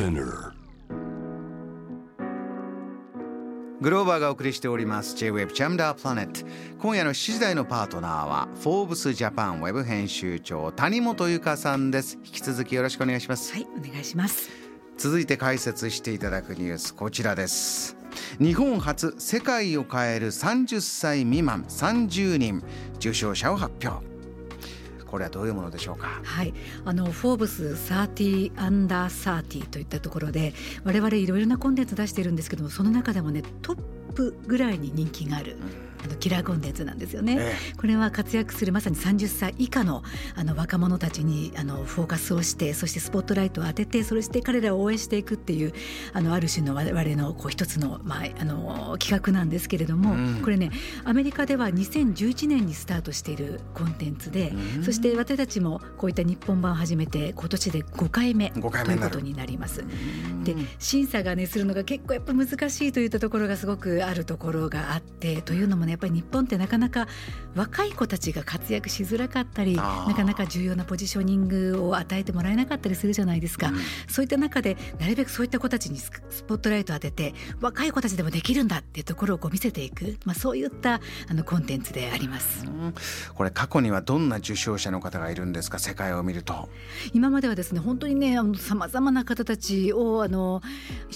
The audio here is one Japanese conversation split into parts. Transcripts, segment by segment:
Spinner. グローバーがお送りしております。J-Web チャムダープラネット今夜の7時台のパートナーはフォーブスジャパンウェブ編集長谷本由香さんです。引き続きよろしくお願いします。はいお願いします。続いて解説していただくニュースこちらです。日本初世界を変える30歳未満30人受賞者を発表これはどういうものでしょうか？はい、あのフォーブス30アンダー30といったところで我々いろいろなコンテンツ出しているんですけどもその中でもねトップぐらいに人気がある。うんあのキラーコンテンツなんですよね、ええ、これは活躍するまさに30歳以下のあの若者たちにあのフォーカスをしてそしてスポットライトを当ててそれして彼らを応援していくっていうあのある種の我々のこう一つの,、まあ、あの企画なんですけれども、うん、これねアメリカでは2011年にスタートしているコンテンツで、うん、そして私たちもこういった日本版を始めて今年で5回目ということになります。で審査がねするのが結構やっぱ難しいといったところがすごくあるところがあってというのもねやっぱり日本ってなかなか若い子たちが活躍しづらかったりなかなか重要なポジショニングを与えてもらえなかったりするじゃないですか、うん、そういった中でなるべくそういった子たちにスポットライトを当てて若い子たちでもできるんだっていうところをこう見せていく、まあ、そういったあのコンテンツであります、うん、これ過去にはどんな受賞者の方がいるんですか？世界を見ると。今まではですね本当にねさまざまな方たちをあの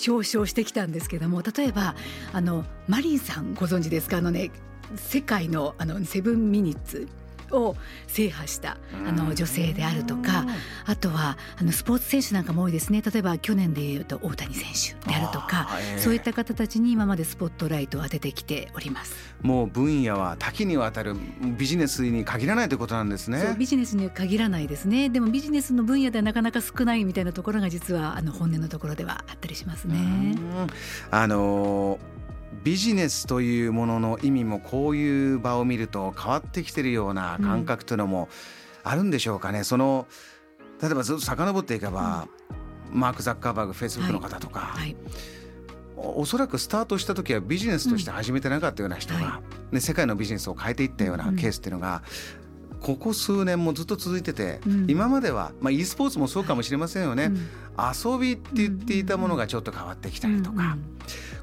表彰してきたんですけども例えばあのマリンさんご存知ですか？あのね世界のあのセブンミニッツを制覇したあの女性であるとかあとはあのスポーツ選手なんかも多いですね。例えば去年でいうと大谷選手であるとか、えー、そういった方たちに今までスポットライトを当ててきております。もう分野は多岐にわたるビジネスに限らないということなんですね。ビジネスに限らないですね。でもビジネスの分野ではなかなか少ないみたいなところが実はあの本音のところではあったりしますね。あのービジネスというものの意味もこういう場を見ると変わってきてるような感覚というのもあるんでしょうかね。うん、その例えばずっと遡っていけば、うん、マーク・ザッカーバーグフェイスブックの方とか、はい。はい、おそらくスタートした時はビジネスとして始めてなかったような人が、うん。はい、世界のビジネスを変えていったようなケースっていうのが、ここ数年もずっと続いてて、うん、今までは、まあ、e スポーツもそうかもしれませんよね、うん、遊びって言っていたものがちょっと変わってきたりとか、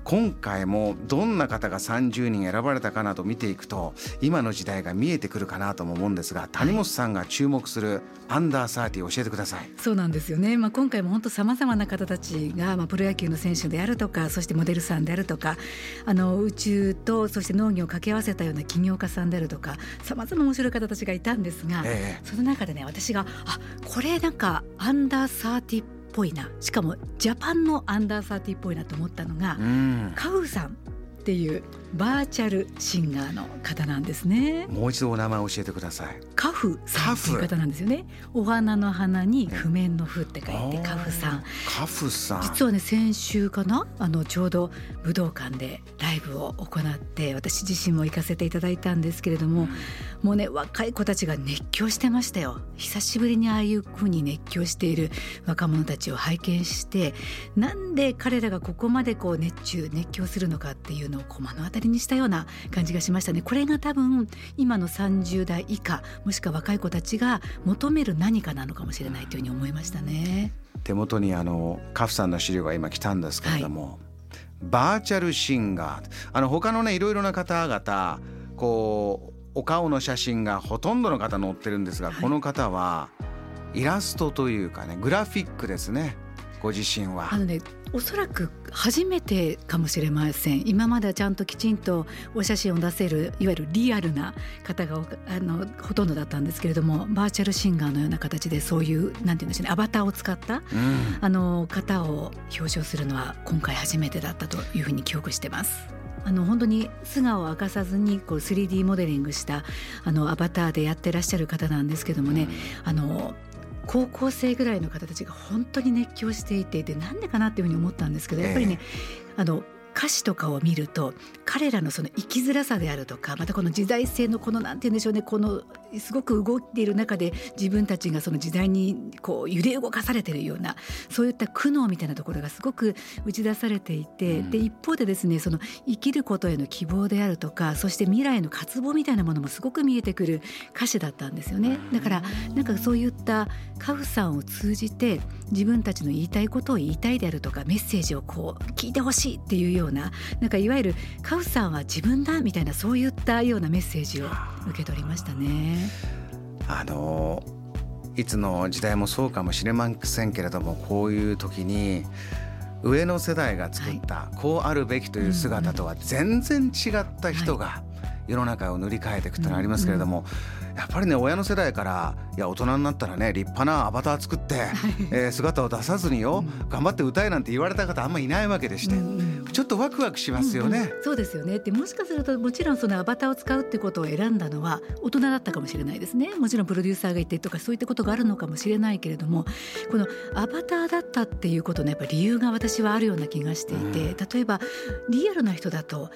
今回もどんな方が30人選ばれたかなと見ていくと今の時代が見えてくるかなとも思うんですが谷本さんが注目するアンダー30教えてください。そうなんですよね、まあ、今回も本当さまざまな方たちが、まあ、プロ野球の選手であるとかそしてモデルさんであるとかあの宇宙とそして農業を掛け合わせたような起業家さんであるとかさまざま面白い方たちがいたんですが、えその中でね私があこれなんかアンダー30っぽいな。しかもジャパンのアンダー30っぽいなと思ったのが、うん、カウさんっていうバーチャルシンガーの方なんですね。もう一度お名前教えてください。カフさんという方なんですよね。お花の花に譜面の譜って書いてカフさん。カフさん。実はね先週かな？あのちょうど武道館でライブを行って私自身も行かせていただいたんですけれども、うん、もうね若い子たちが熱狂してましたよ。久しぶりにああいうふうに熱狂している若者たちを拝見してなんで彼らがここまでこう熱中熱狂するのかっていうのをこう目の当たりりにしたような感じがしましたね。これが多分今の30代以下もしくは若い子たちが求める何かなのかもしれないというふうに思いましたね。手元にあのカフさんの資料が今来たんですけれども、はい、バーチャルシンガー。あの他のねいろいろな方々こうお顔の写真がほとんどの方載ってるんですが、はい、この方はイラストというかねグラフィックですねご自身は。あのねおそらく初めてかもしれません今まではちゃんときちんとお写真を出せるいわゆるリアルな方があのほとんどだったんですけれどもバーチャルシンガーのような形でそういうなんて言うんでしょうねアバターを使った、うん、あの方を表彰するのは今回初めてだったというふうに記憶してます。あの本当に素顔を明かさずにこう 3D モデリングしたあのアバターでやってらっしゃる方なんですけどもね、うん、あの高校生ぐらいの方たちが本当に熱狂していてでなんでかなっていうふうに思ったんですけどやっぱりね、えー、あの歌詞とかを見ると彼らのその生きづらさであるとかまたこの時代性のこのなんて言うんでしょうねこのすごく動いている中で自分たちがその時代にこう揺れ動かされているようなそういった苦悩みたいなところがすごく打ち出されていて、うん、で一方でですねその生きることへの希望であるとかそして未来の渇望みたいなものもすごく見えてくる歌詞だったんですよね。だからなんかそういったカフさんを通じて自分たちの言いたいことを言いたいであるとかメッセージをこう聞いてほしいっていうようななんかいわゆるカフさんは自分だみたいなそういったようなメッセージを受け取りましたね。あのいつの時代もそうかもしれませんけれどもこういう時に上の世代が作ったこうあるべきという姿とは全然違った人が世の中を塗り替えていくってのありますけれども、やっぱりね親の世代からいや大人になったらね立派なアバター作って、えー、姿を出さずによ、頑張って歌えなんて言われた方あんまりいないわけでして、ちょっとワクワクしますよね、うんうん、そうですよね。でもしかするともちろんそのアバターを使うってことを選んだのは大人だったかもしれないですね。もちろんプロデューサーがいてとかそういったことがあるのかもしれないけれどもこのアバターだったっていうことのやっぱ理由が私はあるような気がしていて、例えばリアルな人だと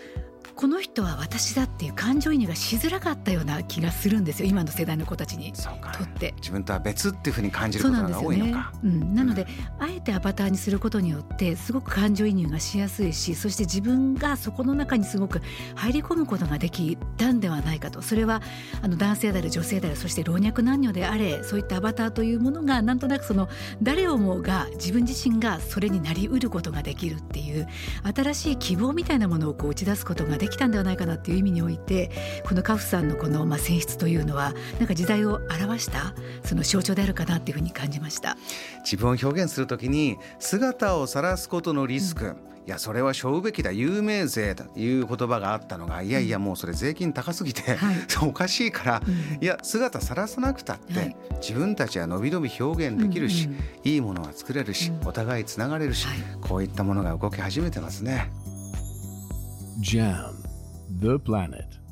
この人は私だっていう感情移入がしづらかったような気がするんですよ今の世代の子たちに。とって。自分とは別っていうふうに感じることが多いのか。う、ね。うん、なので、うん、あえてアバターにすることによってすごく感情移入がしやすいしそして自分がそこの中にすごく入り込むことができたんではないかと。それはあの男性である女性であるそして老若男女であれそういったアバターというものがなんとなくその誰をもが自分自身がそれになりうることができるっていう新しい希望みたいなものをこう打ち出すことができたんではないかなっていう意味においてこのカフさんのこのまあ選出というのはなんか時代を表したその象徴であるかなっていうふうに感じました。自分を表現するときに姿を晒すことのリスク、うん。いやそれは背負うべきだ有名税という言葉があったのがいやいやもうそれ税金高すぎて、はい、おかしいから、うん、いや姿さらさなくたって、はい、自分たちは伸び伸び表現できるし、うんうん、いいものは作れるし、うん、お互いつながれるし、はい、こういったものが動き始めてますね。Jam the planet.